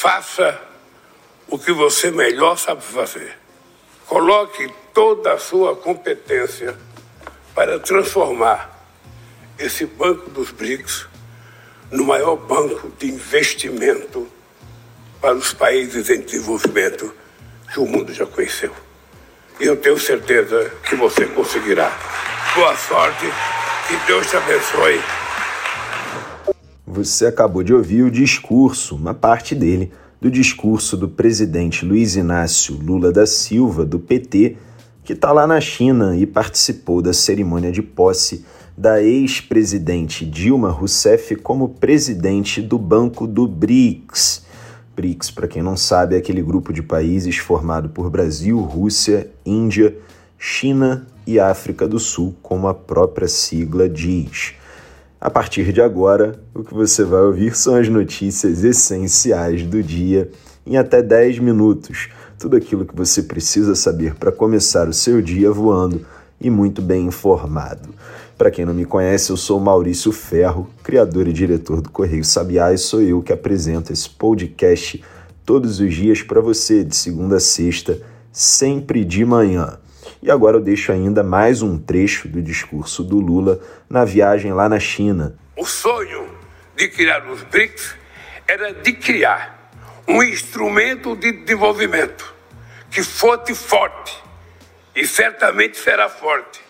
faça o que você melhor sabe fazer. Coloque toda a sua competência para transformar esse Banco dos BRICS no maior banco de investimento para os países em desenvolvimento que o mundo já conheceu. E eu tenho certeza que você conseguirá. Boa sorte, que Deus te abençoe. Você acabou de ouvir o discurso, uma parte dele, do discurso do presidente Luiz Inácio Lula da Silva, do PT, que está lá na China e participou da cerimônia de posse da ex-presidente Dilma Rousseff como presidente do Banco do BRICS. BRICS, para quem não sabe, é aquele grupo de países formado por Brasil, Rússia, Índia, China e África do Sul, como a própria sigla diz. A partir de agora, o que você vai ouvir são as notícias essenciais do dia em até 10 minutos. Tudo aquilo que você precisa saber para começar o seu dia voando e muito bem informado. Para quem não me conhece, eu sou Maurício Ferro, criador e diretor do Correio Sabiá, e sou eu que apresento esse podcast todos os dias para você, de segunda a sexta, sempre de manhã. E agora eu deixo ainda mais um trecho do discurso do Lula na viagem lá na China. O sonho de criar os BRICS era de criar um instrumento de desenvolvimento que fosse forte e certamente será forte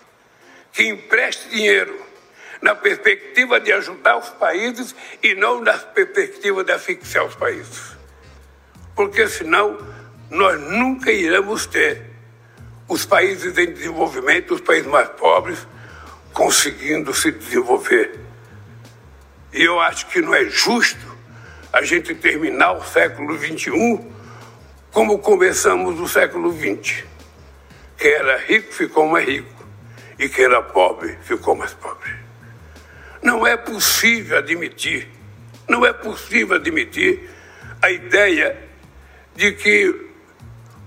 que empreste dinheiro na perspectiva de ajudar os países e não na perspectiva de asfixiar os países. Porque senão nós nunca iremos ter os países em desenvolvimento, os países mais pobres, conseguindo se desenvolver. E eu acho que não é justo a gente terminar o século XXI como começamos o século XX. Quem era rico ficou mais rico e quem era pobre ficou mais pobre. Não é possível admitir, não é possível admitir a ideia de que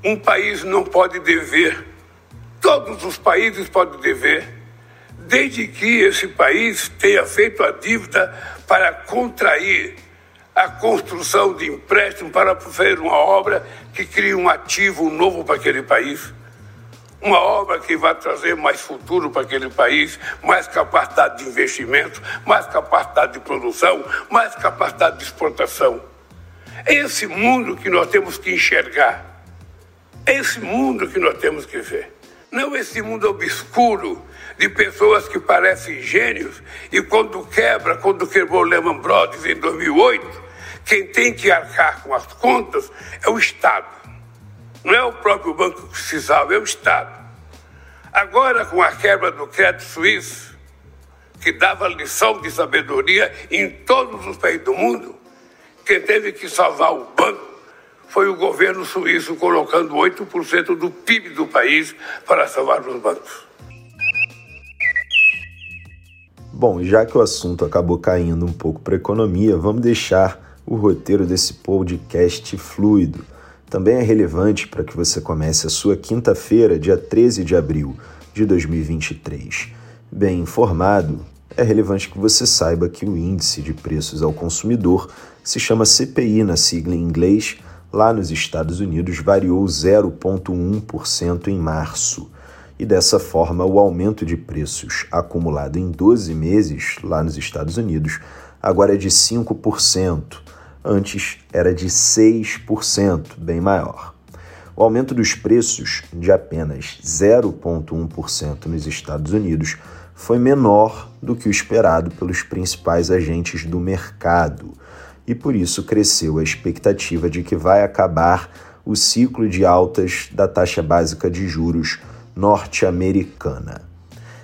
um país não pode dever, todos os países podem dever, desde que esse país tenha feito a dívida para contrair a construção de empréstimo para fazer uma obra que crie um ativo novo para aquele país uma obra que vai trazer mais futuro para aquele país, mais capacidade de investimento, mais capacidade de produção, mais capacidade de exportação. É esse mundo que nós temos que enxergar. É esse mundo que nós temos que ver. Não esse mundo obscuro de pessoas que parecem gênios e quando quebra, quando quebrou Lehman Brothers em 2008, quem tem que arcar com as contas é o Estado. Não é o próprio banco que precisava, é o Estado. Agora, com a quebra do crédito suíço, que dava lição de sabedoria em todos os países do mundo, quem teve que salvar o banco foi o governo suíço colocando 8% do PIB do país para salvar os bancos. Bom, já que o assunto acabou caindo um pouco para a economia, vamos deixar o roteiro desse podcast fluido também é relevante para que você comece a sua quinta-feira, dia 13 de abril de 2023. Bem informado, é relevante que você saiba que o índice de preços ao consumidor se chama CPI na sigla em inglês, lá nos Estados Unidos variou 0,1% em março. E dessa forma, o aumento de preços acumulado em 12 meses lá nos Estados Unidos agora é de 5% antes era de 6%, bem maior. O aumento dos preços de apenas 0,1% nos Estados Unidos foi menor do que o esperado pelos principais agentes do mercado, e por isso cresceu a expectativa de que vai acabar o ciclo de altas da taxa básica de juros norte-americana.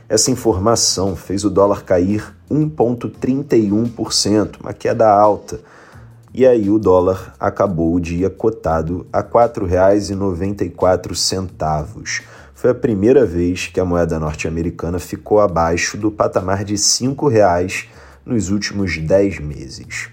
Essa informação fez o dólar cair 1,31%, uma queda alta e aí o dólar acabou o dia cotado a R$ 4,94. Foi a primeira vez que a moeda norte-americana ficou abaixo do patamar de R$ 5,00 nos últimos 10 meses.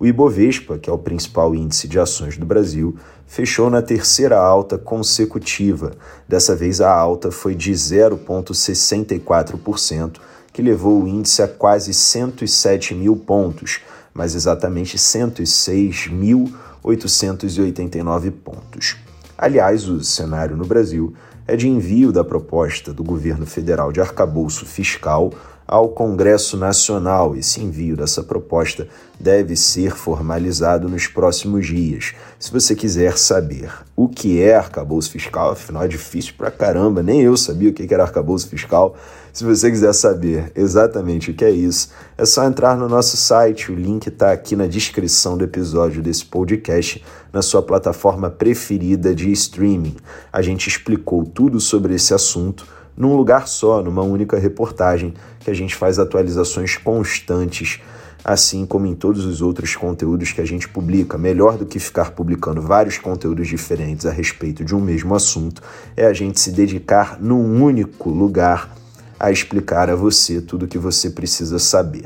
O Ibovespa, que é o principal índice de ações do Brasil, fechou na terceira alta consecutiva. Dessa vez a alta foi de 0,64%, que levou o índice a quase 107 mil pontos, mais exatamente 106.800 889 pontos. Aliás, o cenário no Brasil é de envio da proposta do governo federal de arcabouço fiscal ao Congresso Nacional. Esse envio dessa proposta deve ser formalizado nos próximos dias. Se você quiser saber o que é arcabouço fiscal, afinal é difícil pra caramba, nem eu sabia o que era arcabouço fiscal. Se você quiser saber exatamente o que é isso, é só entrar no nosso site, o link está aqui na descrição do episódio desse podcast, na sua plataforma preferida de streaming. A gente explicou tudo sobre esse assunto num lugar só, numa única reportagem, que a gente faz atualizações constantes, assim como em todos os outros conteúdos que a gente publica. Melhor do que ficar publicando vários conteúdos diferentes a respeito de um mesmo assunto, é a gente se dedicar num único lugar a explicar a você tudo o que você precisa saber.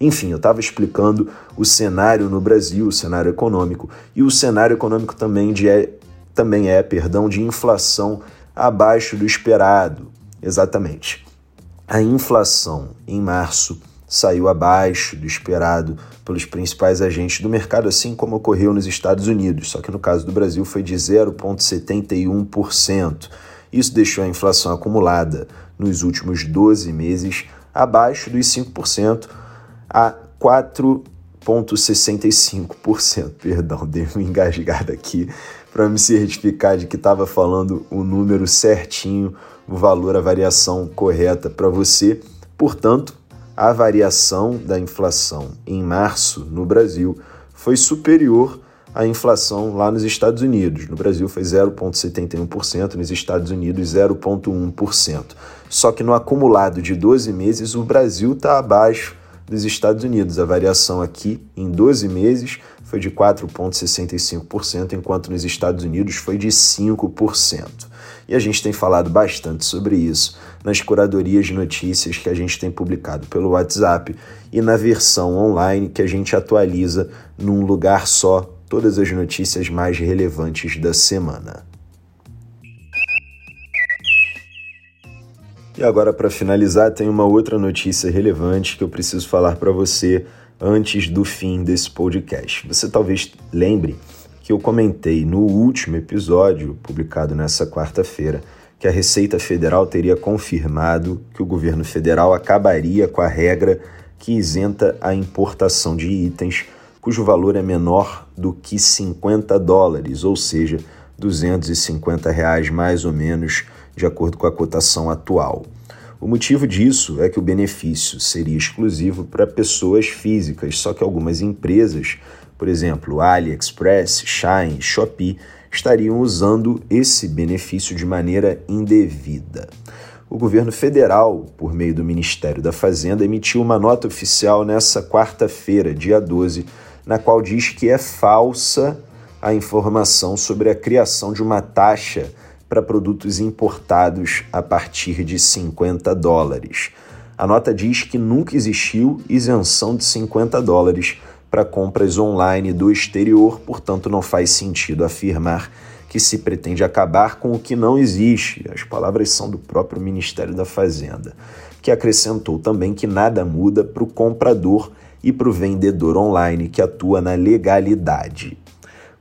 Enfim, eu estava explicando o cenário no Brasil, o cenário econômico, e o cenário econômico também, de, é, também é perdão, de inflação abaixo do esperado. Exatamente. A inflação em março saiu abaixo do esperado pelos principais agentes do mercado, assim como ocorreu nos Estados Unidos, só que no caso do Brasil foi de 0,71%. Isso deixou a inflação acumulada nos últimos 12 meses abaixo dos 5% a 4,65%. Perdão, dei uma engasgada aqui para me certificar de que estava falando o número certinho o valor, a variação correta para você. Portanto, a variação da inflação em março no Brasil foi superior à inflação lá nos Estados Unidos. No Brasil foi 0,71%, nos Estados Unidos 0,1%. Só que no acumulado de 12 meses, o Brasil está abaixo dos Estados Unidos. A variação aqui em 12 meses foi de 4,65%, enquanto nos Estados Unidos foi de 5%. E a gente tem falado bastante sobre isso nas curadorias de notícias que a gente tem publicado pelo WhatsApp e na versão online que a gente atualiza num lugar só todas as notícias mais relevantes da semana. E agora, para finalizar, tem uma outra notícia relevante que eu preciso falar para você antes do fim desse podcast. Você talvez lembre que eu comentei no último episódio, publicado nessa quarta-feira, que a Receita Federal teria confirmado que o governo federal acabaria com a regra que isenta a importação de itens cujo valor é menor do que 50 dólares, ou seja, 250 reais mais ou menos, de acordo com a cotação atual. O motivo disso é que o benefício seria exclusivo para pessoas físicas, só que algumas empresas por exemplo, AliExpress, Shine, Shopee, estariam usando esse benefício de maneira indevida. O governo federal, por meio do Ministério da Fazenda, emitiu uma nota oficial nessa quarta-feira, dia 12, na qual diz que é falsa a informação sobre a criação de uma taxa para produtos importados a partir de 50 dólares. A nota diz que nunca existiu isenção de 50 dólares para compras online do exterior, portanto, não faz sentido afirmar que se pretende acabar com o que não existe. As palavras são do próprio Ministério da Fazenda, que acrescentou também que nada muda para o comprador e para o vendedor online que atua na legalidade.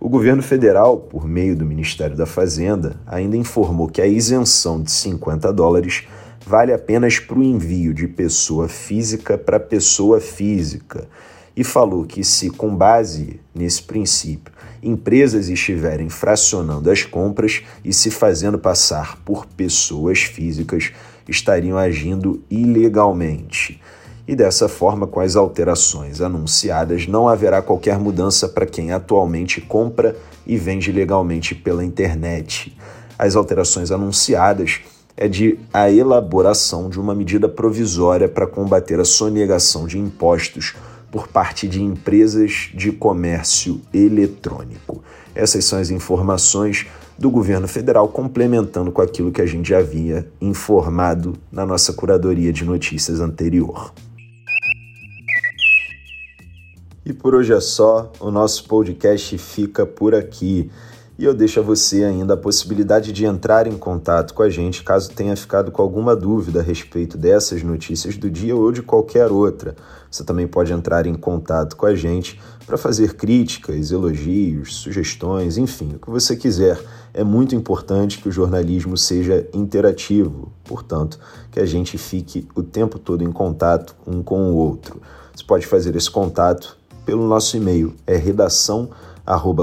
O governo federal, por meio do Ministério da Fazenda, ainda informou que a isenção de 50 dólares vale apenas para o envio de pessoa física para pessoa física e falou que, se com base nesse princípio, empresas estiverem fracionando as compras e se fazendo passar por pessoas físicas, estariam agindo ilegalmente. E dessa forma, com as alterações anunciadas, não haverá qualquer mudança para quem atualmente compra e vende legalmente pela internet. As alterações anunciadas é de a elaboração de uma medida provisória para combater a sonegação de impostos por parte de empresas de comércio eletrônico. Essas são as informações do governo federal, complementando com aquilo que a gente já havia informado na nossa curadoria de notícias anterior. E por hoje é só, o nosso podcast fica por aqui. E eu deixo a você ainda a possibilidade de entrar em contato com a gente caso tenha ficado com alguma dúvida a respeito dessas notícias do dia ou de qualquer outra. Você também pode entrar em contato com a gente para fazer críticas, elogios, sugestões, enfim, o que você quiser. É muito importante que o jornalismo seja interativo, portanto, que a gente fique o tempo todo em contato um com o outro. Você pode fazer esse contato pelo nosso e-mail, é redação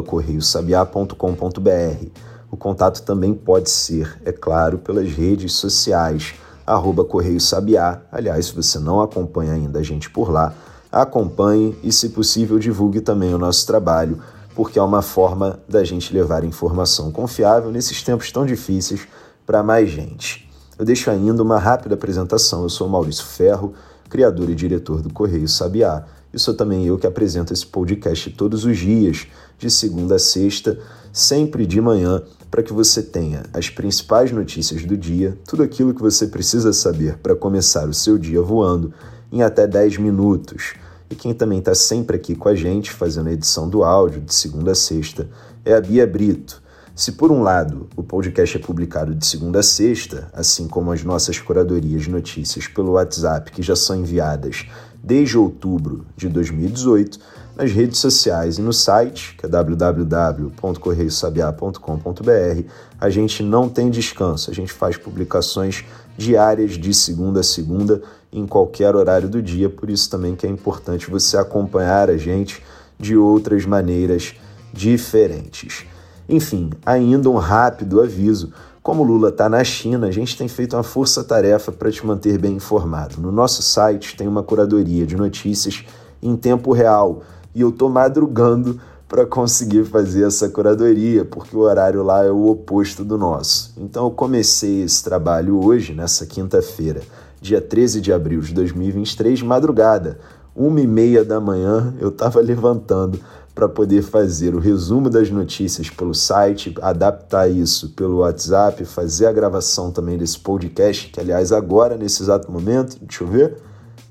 correiosabiá.com.br. O contato também pode ser, é claro, pelas redes sociais, arroba Correio Sabiá. Aliás, se você não acompanha ainda a gente por lá, acompanhe e, se possível, divulgue também o nosso trabalho, porque é uma forma da gente levar informação confiável nesses tempos tão difíceis para mais gente. Eu deixo ainda uma rápida apresentação. Eu sou Maurício Ferro, criador e diretor do Correio Sabiá e sou também eu que apresento esse podcast todos os dias, de segunda a sexta, sempre de manhã, para que você tenha as principais notícias do dia, tudo aquilo que você precisa saber para começar o seu dia voando em até 10 minutos. E quem também está sempre aqui com a gente, fazendo a edição do áudio de segunda a sexta, é a Bia Brito. Se por um lado o podcast é publicado de segunda a sexta, assim como as nossas curadorias de notícias pelo WhatsApp que já são enviadas desde outubro de 2018 nas redes sociais e no site, que é www.correiosabiá.com.br, a gente não tem descanso, a gente faz publicações diárias de segunda a segunda em qualquer horário do dia, por isso também que é importante você acompanhar a gente de outras maneiras diferentes. Enfim, ainda um rápido aviso. Como Lula está na China, a gente tem feito uma força-tarefa para te manter bem informado. No nosso site tem uma curadoria de notícias em tempo real e eu estou madrugando para conseguir fazer essa curadoria, porque o horário lá é o oposto do nosso. Então eu comecei esse trabalho hoje, nessa quinta-feira, dia 13 de abril de 2023, madrugada, uma e meia da manhã, eu estava levantando para poder fazer o resumo das notícias pelo site, adaptar isso pelo WhatsApp, fazer a gravação também desse podcast, que aliás agora nesse exato momento, deixa eu ver,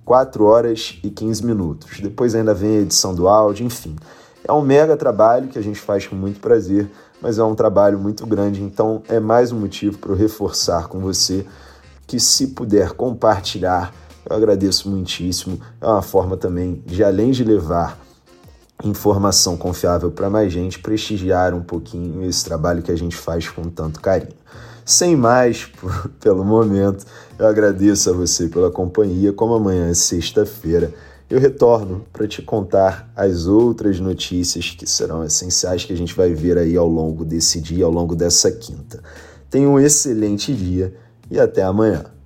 4 horas e 15 minutos. Depois ainda vem a edição do áudio, enfim. É um mega trabalho que a gente faz com muito prazer, mas é um trabalho muito grande, então é mais um motivo para eu reforçar com você que se puder compartilhar, eu agradeço muitíssimo. É uma forma também de além de levar informação confiável para mais gente, prestigiar um pouquinho esse trabalho que a gente faz com tanto carinho. Sem mais, por, pelo momento, eu agradeço a você pela companhia. Como amanhã é sexta-feira, eu retorno para te contar as outras notícias que serão essenciais que a gente vai ver aí ao longo desse dia, ao longo dessa quinta. Tenha um excelente dia e até amanhã.